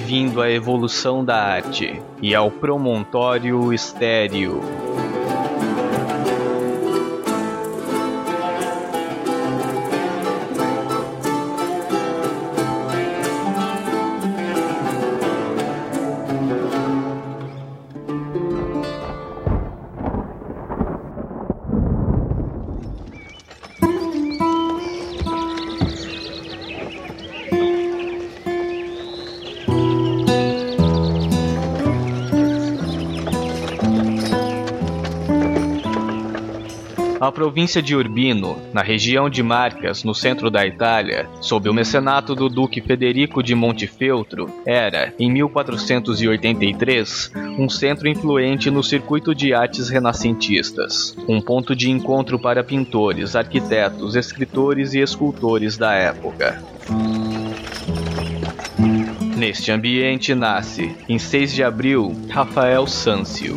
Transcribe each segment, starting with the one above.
bem-vindo à evolução da arte e ao promontório estéreo. A província de Urbino, na região de Marcas, no centro da Itália, sob o mecenato do duque Federico de Montefeltro, era, em 1483, um centro influente no circuito de artes renascentistas, um ponto de encontro para pintores, arquitetos, escritores e escultores da época. Neste ambiente nasce, em 6 de abril, Rafael Sancio.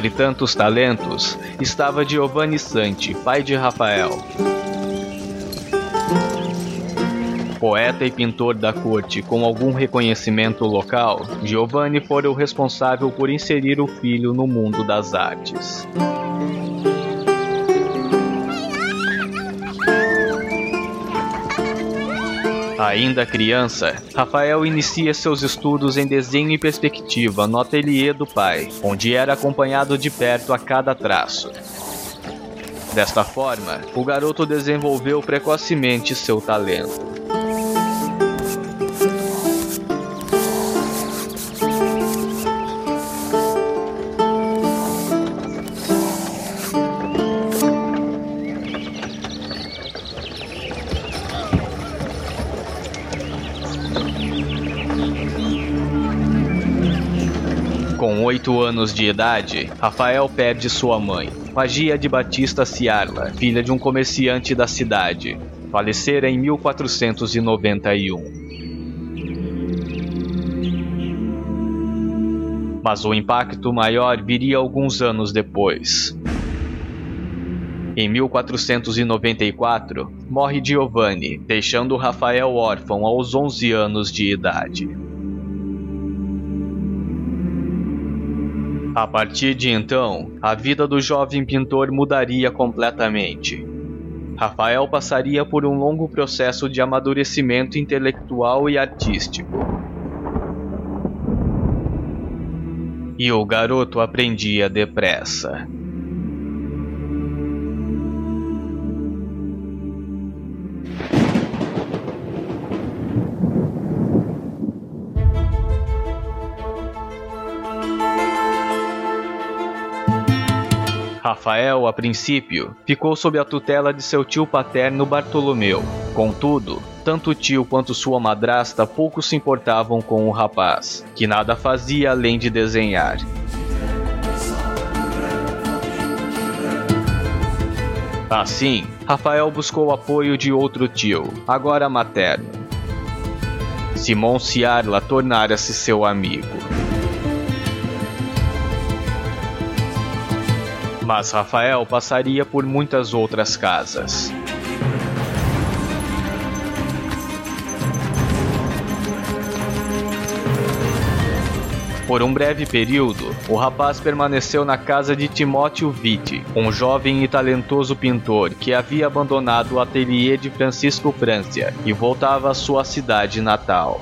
Entre tantos talentos, estava Giovanni Santi, pai de Rafael. Poeta e pintor da corte com algum reconhecimento local, Giovanni fora o responsável por inserir o filho no mundo das artes. Ainda criança, Rafael inicia seus estudos em desenho e perspectiva no ateliê do pai, onde era acompanhado de perto a cada traço. Desta forma, o garoto desenvolveu precocemente seu talento. Com oito anos de idade, Rafael perde sua mãe, Magia de Batista Ciarla, filha de um comerciante da cidade. Falecera em 1491. Mas o impacto maior viria alguns anos depois. Em 1494, morre Giovanni, deixando Rafael órfão aos 11 anos de idade. A partir de então, a vida do jovem pintor mudaria completamente. Rafael passaria por um longo processo de amadurecimento intelectual e artístico. E o garoto aprendia depressa. Rafael, a princípio, ficou sob a tutela de seu tio paterno Bartolomeu. Contudo, tanto o tio quanto sua madrasta pouco se importavam com o rapaz, que nada fazia além de desenhar. Assim, Rafael buscou apoio de outro tio, agora materno. Simon Ciarla tornara-se seu amigo. Mas Rafael passaria por muitas outras casas. Por um breve período, o rapaz permaneceu na casa de Timóteo Vitti, um jovem e talentoso pintor que havia abandonado o ateliê de Francisco Francia e voltava à sua cidade natal.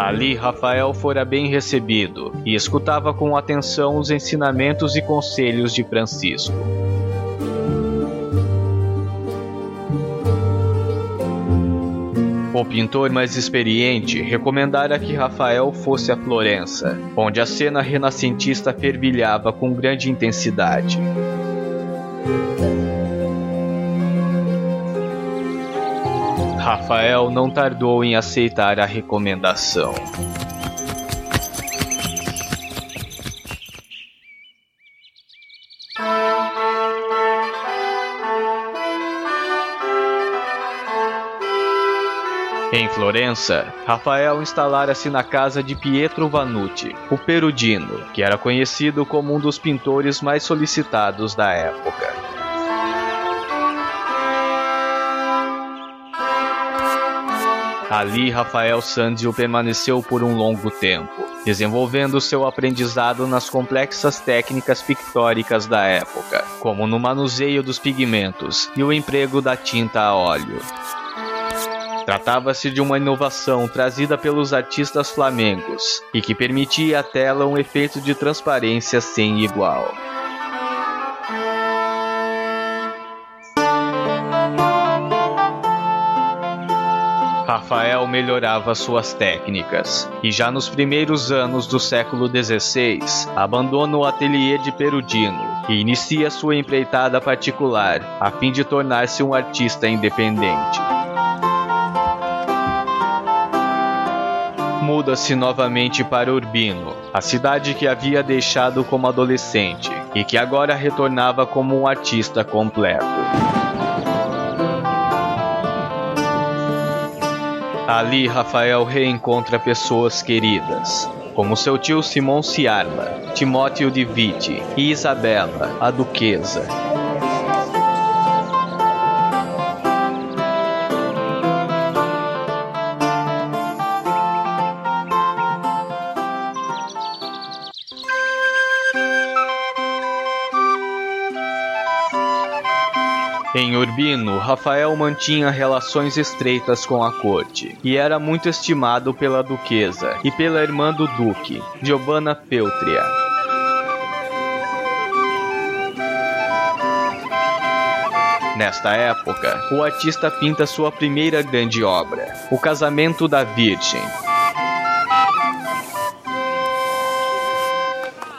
Ali, Rafael fora bem recebido e escutava com atenção os ensinamentos e conselhos de Francisco. O pintor mais experiente recomendara que Rafael fosse a Florença, onde a cena renascentista fervilhava com grande intensidade. Rafael não tardou em aceitar a recomendação. Em Florença, Rafael instalara-se na casa de Pietro Vanucci, o Perudino, que era conhecido como um dos pintores mais solicitados da época. Ali, Rafael Sanzio permaneceu por um longo tempo, desenvolvendo seu aprendizado nas complexas técnicas pictóricas da época, como no manuseio dos pigmentos e o emprego da tinta a óleo. Tratava-se de uma inovação trazida pelos artistas flamengos e que permitia à tela um efeito de transparência sem igual. Rafael melhorava suas técnicas e já nos primeiros anos do século XVI abandona o ateliê de Perudino e inicia sua empreitada particular a fim de tornar-se um artista independente. muda-se novamente para Urbino, a cidade que havia deixado como adolescente e que agora retornava como um artista completo. Ali, Rafael reencontra pessoas queridas, como seu tio Simão Ciarla, Timóteo de Vitti e Isabela, a duquesa. Em Urbino, Rafael mantinha relações estreitas com a corte e era muito estimado pela duquesa e pela irmã do duque, Giovanna Feltria. Nesta época, o artista pinta sua primeira grande obra, O Casamento da Virgem,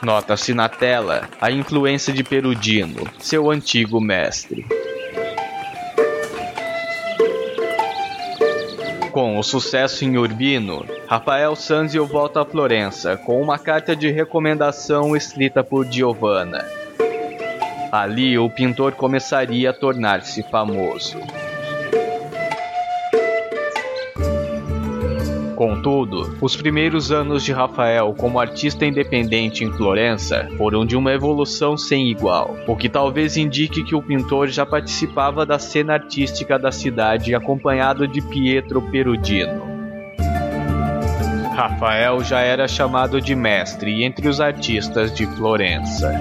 Nota-se na tela a influência de Perudino, seu antigo mestre. Com o sucesso em Urbino, Rafael Sanzio volta a Florença com uma carta de recomendação escrita por Giovanna. Ali, o pintor começaria a tornar-se famoso. Contudo, os primeiros anos de Rafael como artista independente em Florença foram de uma evolução sem igual, o que talvez indique que o pintor já participava da cena artística da cidade acompanhado de Pietro Perudino. Rafael já era chamado de mestre entre os artistas de Florença.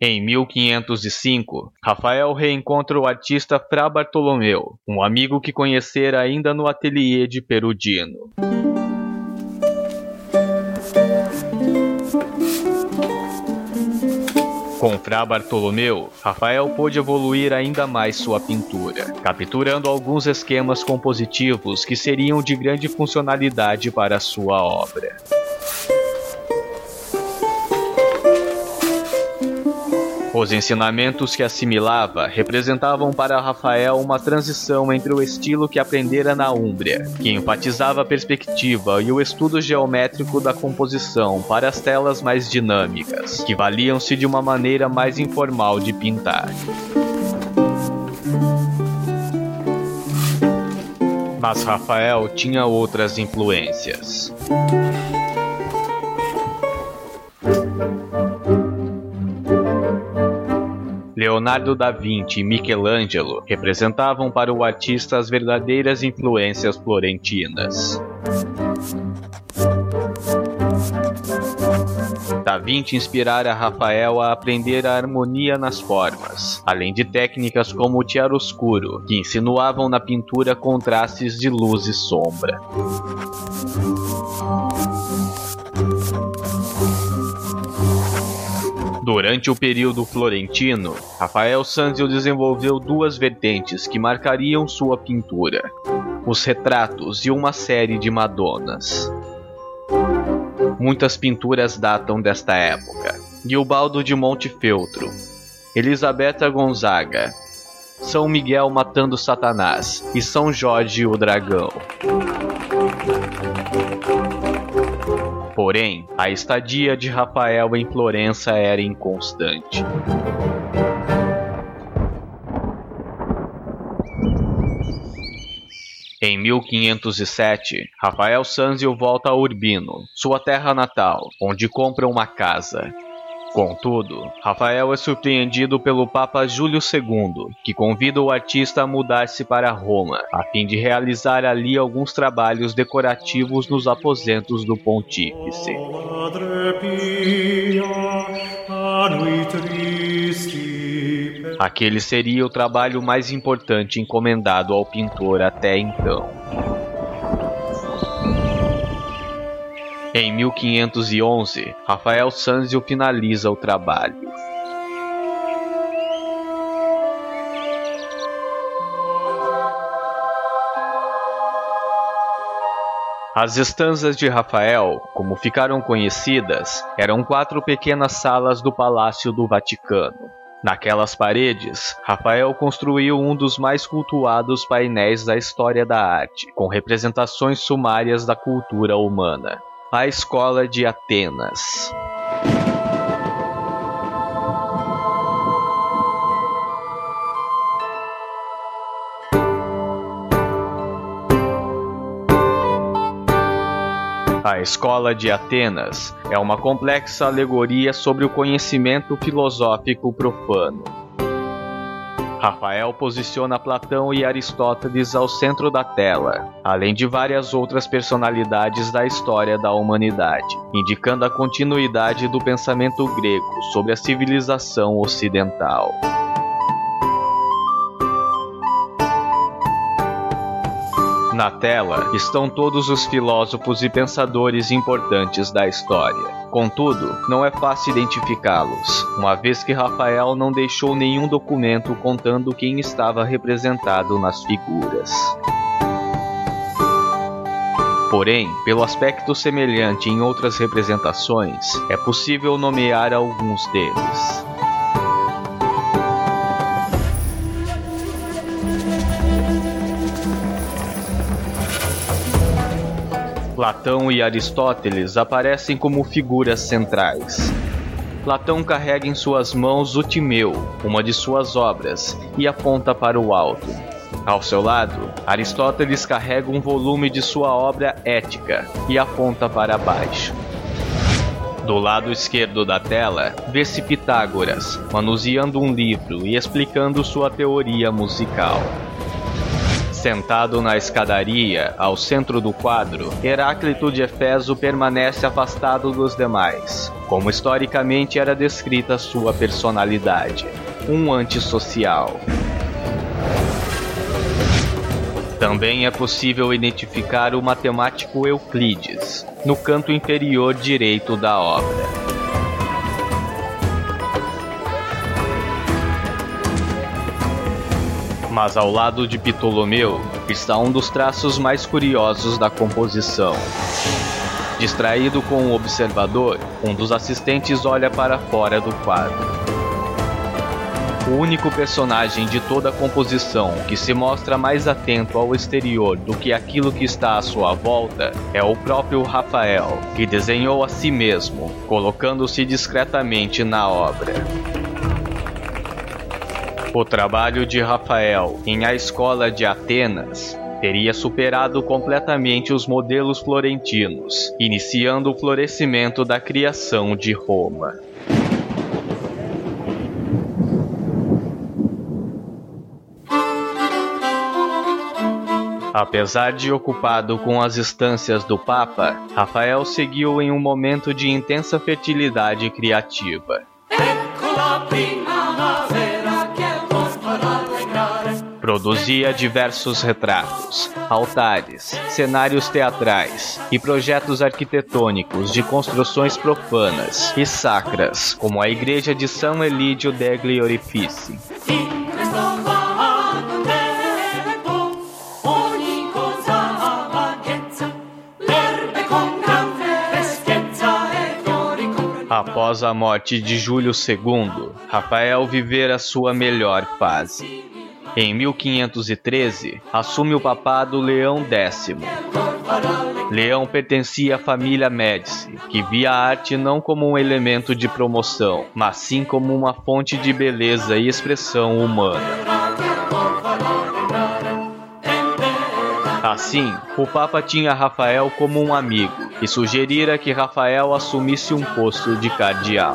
Em 1505, Rafael reencontra o artista Fra Bartolomeu, um amigo que conhecera ainda no ateliê de Perudino. Com Fra Bartolomeu, Rafael pôde evoluir ainda mais sua pintura, capturando alguns esquemas compositivos que seriam de grande funcionalidade para sua obra. Os ensinamentos que assimilava representavam para Rafael uma transição entre o estilo que aprendera na Úmbria, que enfatizava a perspectiva e o estudo geométrico da composição para as telas mais dinâmicas, que valiam-se de uma maneira mais informal de pintar. Mas Rafael tinha outras influências. Leonardo da Vinci e Michelangelo representavam para o artista as verdadeiras influências florentinas. Da Vinci inspirara Rafael a aprender a harmonia nas formas, além de técnicas como o chiaroscuro, que insinuavam na pintura contrastes de luz e sombra. Durante o período florentino, Rafael Sanzio desenvolveu duas vertentes que marcariam sua pintura: os retratos e uma série de Madonas. Muitas pinturas datam desta época: Gilbaldo de Montefeltro, Elisabetta Gonzaga, São Miguel matando Satanás e São Jorge o Dragão. Porém, a estadia de Rafael em Florença era inconstante. Em 1507, Rafael Sanzio volta a Urbino, sua terra natal, onde compra uma casa. Contudo, Rafael é surpreendido pelo Papa Júlio II, que convida o artista a mudar-se para Roma, a fim de realizar ali alguns trabalhos decorativos nos aposentos do pontífice. Aquele seria o trabalho mais importante encomendado ao pintor até então. Em 1511, Rafael Sanzio finaliza o trabalho. As estanzas de Rafael, como ficaram conhecidas, eram quatro pequenas salas do Palácio do Vaticano. Naquelas paredes, Rafael construiu um dos mais cultuados painéis da história da arte, com representações sumárias da cultura humana. A Escola de Atenas. A Escola de Atenas é uma complexa alegoria sobre o conhecimento filosófico profano. Rafael posiciona Platão e Aristóteles ao centro da tela, além de várias outras personalidades da história da humanidade, indicando a continuidade do pensamento grego sobre a civilização ocidental. Na tela estão todos os filósofos e pensadores importantes da história. Contudo, não é fácil identificá-los, uma vez que Rafael não deixou nenhum documento contando quem estava representado nas figuras. Porém, pelo aspecto semelhante em outras representações, é possível nomear alguns deles. Platão e Aristóteles aparecem como figuras centrais. Platão carrega em suas mãos o Timeu, uma de suas obras, e aponta para o alto. Ao seu lado, Aristóteles carrega um volume de sua obra Ética e aponta para baixo. Do lado esquerdo da tela, vê-se Pitágoras, manuseando um livro e explicando sua teoria musical. Sentado na escadaria, ao centro do quadro, Heráclito de Efeso permanece afastado dos demais, como historicamente era descrita sua personalidade, um antissocial. Também é possível identificar o matemático Euclides, no canto inferior direito da obra. Mas ao lado de Ptolomeu está um dos traços mais curiosos da composição. Distraído com o observador, um dos assistentes olha para fora do quadro. O único personagem de toda a composição que se mostra mais atento ao exterior do que aquilo que está à sua volta é o próprio Rafael, que desenhou a si mesmo, colocando-se discretamente na obra. O trabalho de Rafael em A Escola de Atenas teria superado completamente os modelos florentinos, iniciando o florescimento da criação de Roma. Apesar de ocupado com as instâncias do Papa, Rafael seguiu em um momento de intensa fertilidade criativa. Produzia diversos retratos, altares, cenários teatrais e projetos arquitetônicos de construções profanas e sacras, como a igreja de São Elidio degli Orifici. Após a morte de Júlio II, Rafael vivera sua melhor fase. Em 1513, assume o papado Leão X. Leão pertencia à família Médici, que via a arte não como um elemento de promoção, mas sim como uma fonte de beleza e expressão humana. Assim, o Papa tinha Rafael como um amigo e sugerira que Rafael assumisse um posto de cardeal.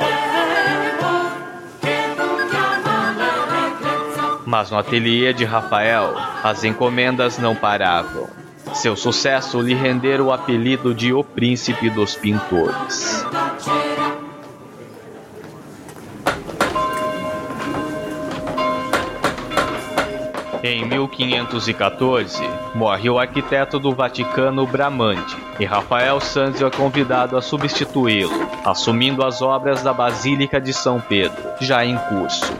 Mas no ateliê de Rafael, as encomendas não paravam. Seu sucesso lhe rendera o apelido de O Príncipe dos Pintores. Em 1514, morre o arquiteto do Vaticano Bramante, e Rafael Sanzio é convidado a substituí-lo, assumindo as obras da Basílica de São Pedro, já em curso.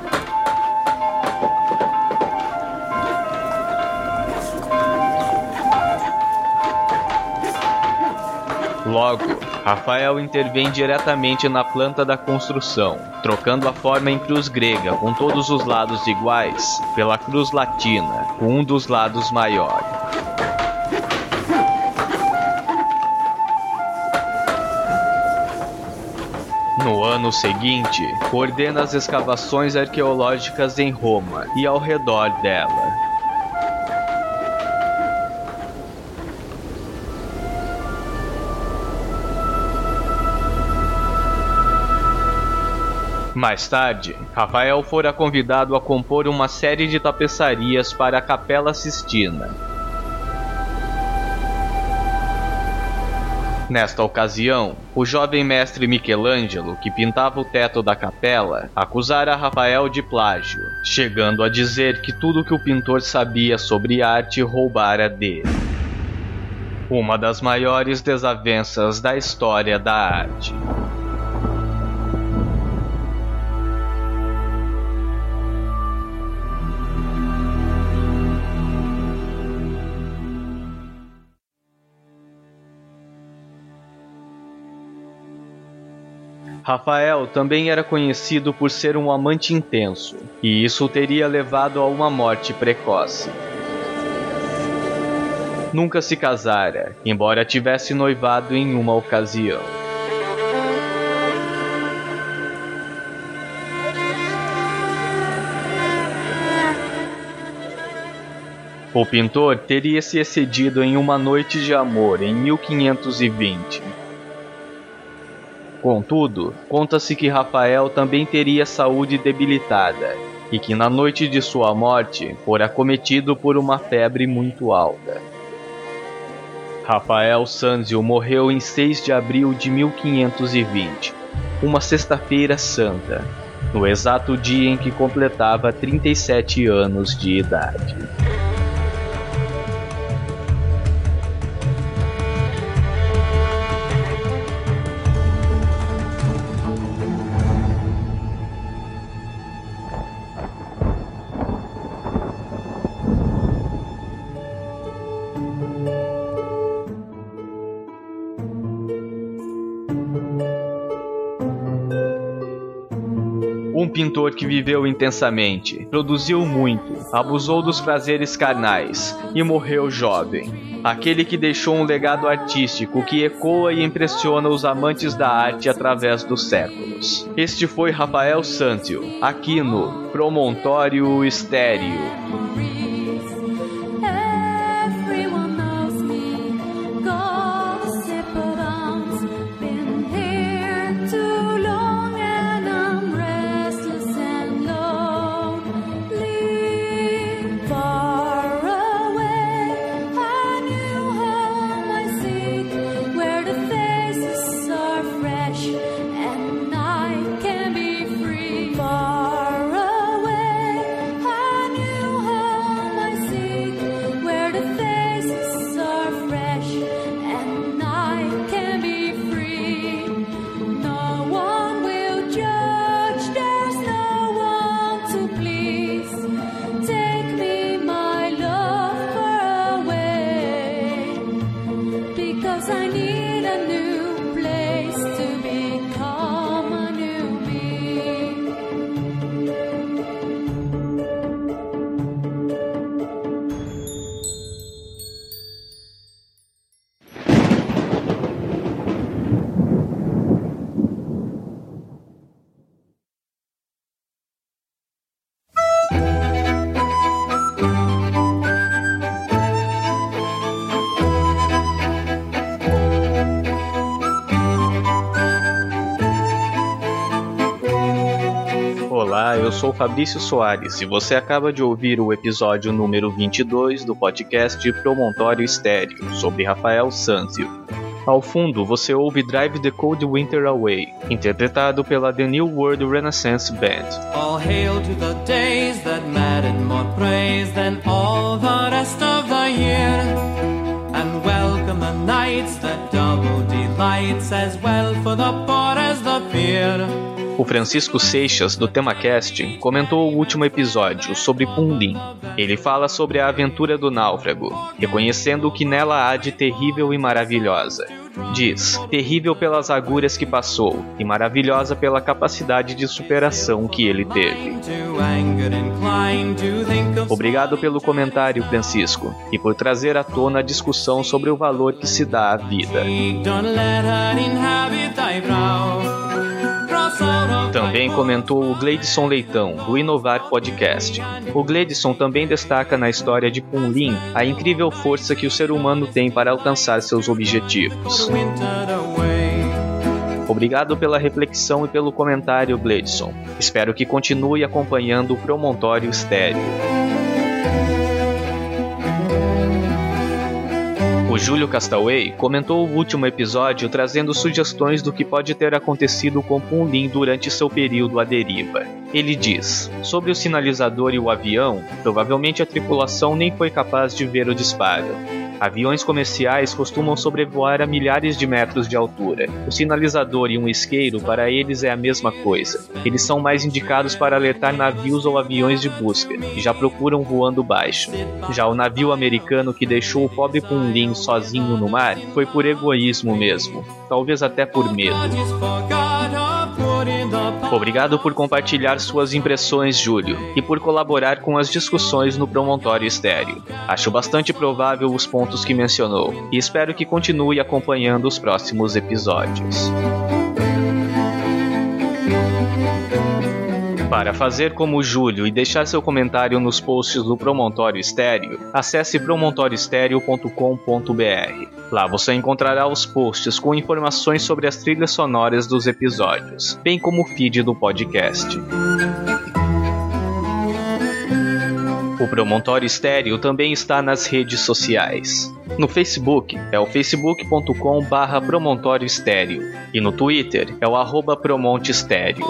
Logo, Rafael intervém diretamente na planta da construção, trocando a forma em cruz grega com todos os lados iguais pela cruz latina, com um dos lados maior. No ano seguinte, coordena as escavações arqueológicas em Roma e ao redor dela. Mais tarde, Rafael fora convidado a compor uma série de tapeçarias para a Capela Sistina. Nesta ocasião, o jovem mestre Michelangelo, que pintava o teto da capela, acusara Rafael de plágio, chegando a dizer que tudo que o pintor sabia sobre arte roubara dele. Uma das maiores desavenças da história da arte. Rafael também era conhecido por ser um amante intenso, e isso teria levado a uma morte precoce. Nunca se casara, embora tivesse noivado em uma ocasião. O pintor teria se excedido em uma noite de amor em 1520 Contudo, conta-se que Rafael também teria saúde debilitada e que na noite de sua morte fora acometido por uma febre muito alta. Rafael Sanzio morreu em 6 de abril de 1520, uma sexta-feira santa, no exato dia em que completava 37 anos de idade. Pintor que viveu intensamente, produziu muito, abusou dos prazeres carnais e morreu jovem. Aquele que deixou um legado artístico que ecoa e impressiona os amantes da arte através dos séculos. Este foi Rafael Santio, aqui no Promontório Estéreo. Sou Fabrício Soares e você acaba de ouvir o episódio número 22 do podcast Promontório Estéreo, sobre Rafael Sanzio. Ao fundo, você ouve Drive the Cold Winter Away, interpretado pela The New World Renaissance Band. All hail to the days that more praise than all the rest of the year. And welcome the nights that double delights as well for the poor as the peer. O Francisco Seixas, do TemaCast, comentou o último episódio sobre Punlin. Ele fala sobre a aventura do náufrago, reconhecendo o que nela há de terrível e maravilhosa. Diz: terrível pelas agulhas que passou e maravilhosa pela capacidade de superação que ele teve. Obrigado pelo comentário, Francisco, e por trazer à tona a discussão sobre o valor que se dá à vida. Também comentou o Gleidson Leitão, do Inovar Podcast. O Gleidson também destaca na história de Punlin a incrível força que o ser humano tem para alcançar seus objetivos. Obrigado pela reflexão e pelo comentário, Gleidson. Espero que continue acompanhando o Promontório Estéreo. O Júlio Castaway comentou o último episódio trazendo sugestões do que pode ter acontecido com Punlin durante seu período à deriva. Ele diz: Sobre o sinalizador e o avião, provavelmente a tripulação nem foi capaz de ver o disparo. Aviões comerciais costumam sobrevoar a milhares de metros de altura. O sinalizador e um isqueiro para eles é a mesma coisa. Eles são mais indicados para alertar navios ou aviões de busca, e já procuram voando baixo. Já o navio americano que deixou o pobre Punlin sozinho no mar foi por egoísmo mesmo, talvez até por medo. Obrigado por compartilhar suas impressões, Júlio, e por colaborar com as discussões no Promontório Estéreo. Acho bastante provável os pontos que mencionou, e espero que continue acompanhando os próximos episódios. Para fazer como o Júlio e deixar seu comentário nos posts do Promontório Estéreo, acesse promontorioestereo.com.br. Lá você encontrará os posts com informações sobre as trilhas sonoras dos episódios, bem como o feed do podcast. O Promontório Estéreo também está nas redes sociais. No Facebook é o facebook.com barra Promontório Estéreo e no Twitter é o arroba Promonte Estéreo.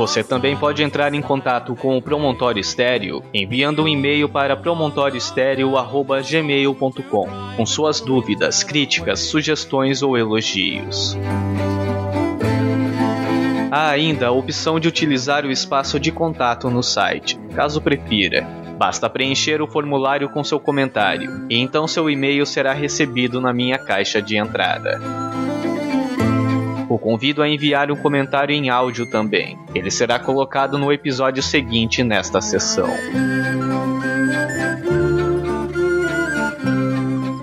Você também pode entrar em contato com o Promontório Estéreo enviando um e-mail para promontorioestereo.gmail.com com suas dúvidas, críticas, sugestões ou elogios. Há ainda a opção de utilizar o espaço de contato no site, caso prefira. Basta preencher o formulário com seu comentário, e então seu e-mail será recebido na minha caixa de entrada. Convido a enviar um comentário em áudio também. Ele será colocado no episódio seguinte nesta sessão.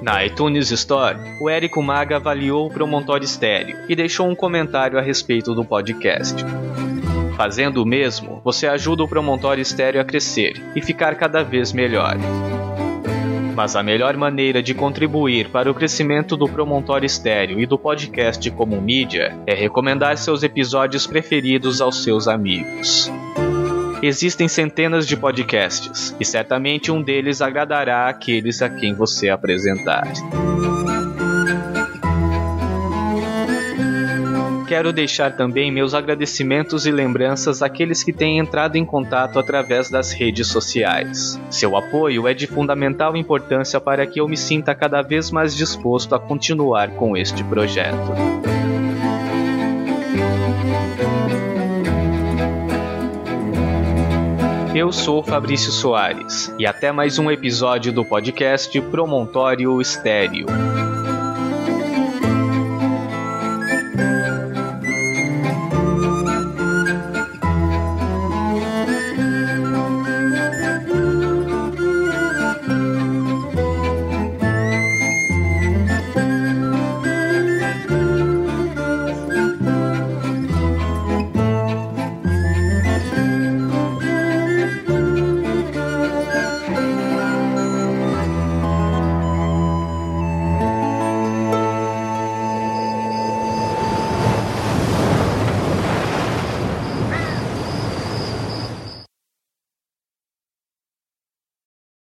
Na iTunes Store, o Érico Maga avaliou o Promontório Estéreo e deixou um comentário a respeito do podcast. Fazendo o mesmo, você ajuda o Promontório Estéreo a crescer e ficar cada vez melhor. Mas a melhor maneira de contribuir para o crescimento do Promontório Estéreo e do podcast como mídia é recomendar seus episódios preferidos aos seus amigos. Existem centenas de podcasts e certamente um deles agradará aqueles a quem você apresentar. Quero deixar também meus agradecimentos e lembranças àqueles que têm entrado em contato através das redes sociais. Seu apoio é de fundamental importância para que eu me sinta cada vez mais disposto a continuar com este projeto. Eu sou Fabrício Soares e até mais um episódio do podcast Promontório Estéreo.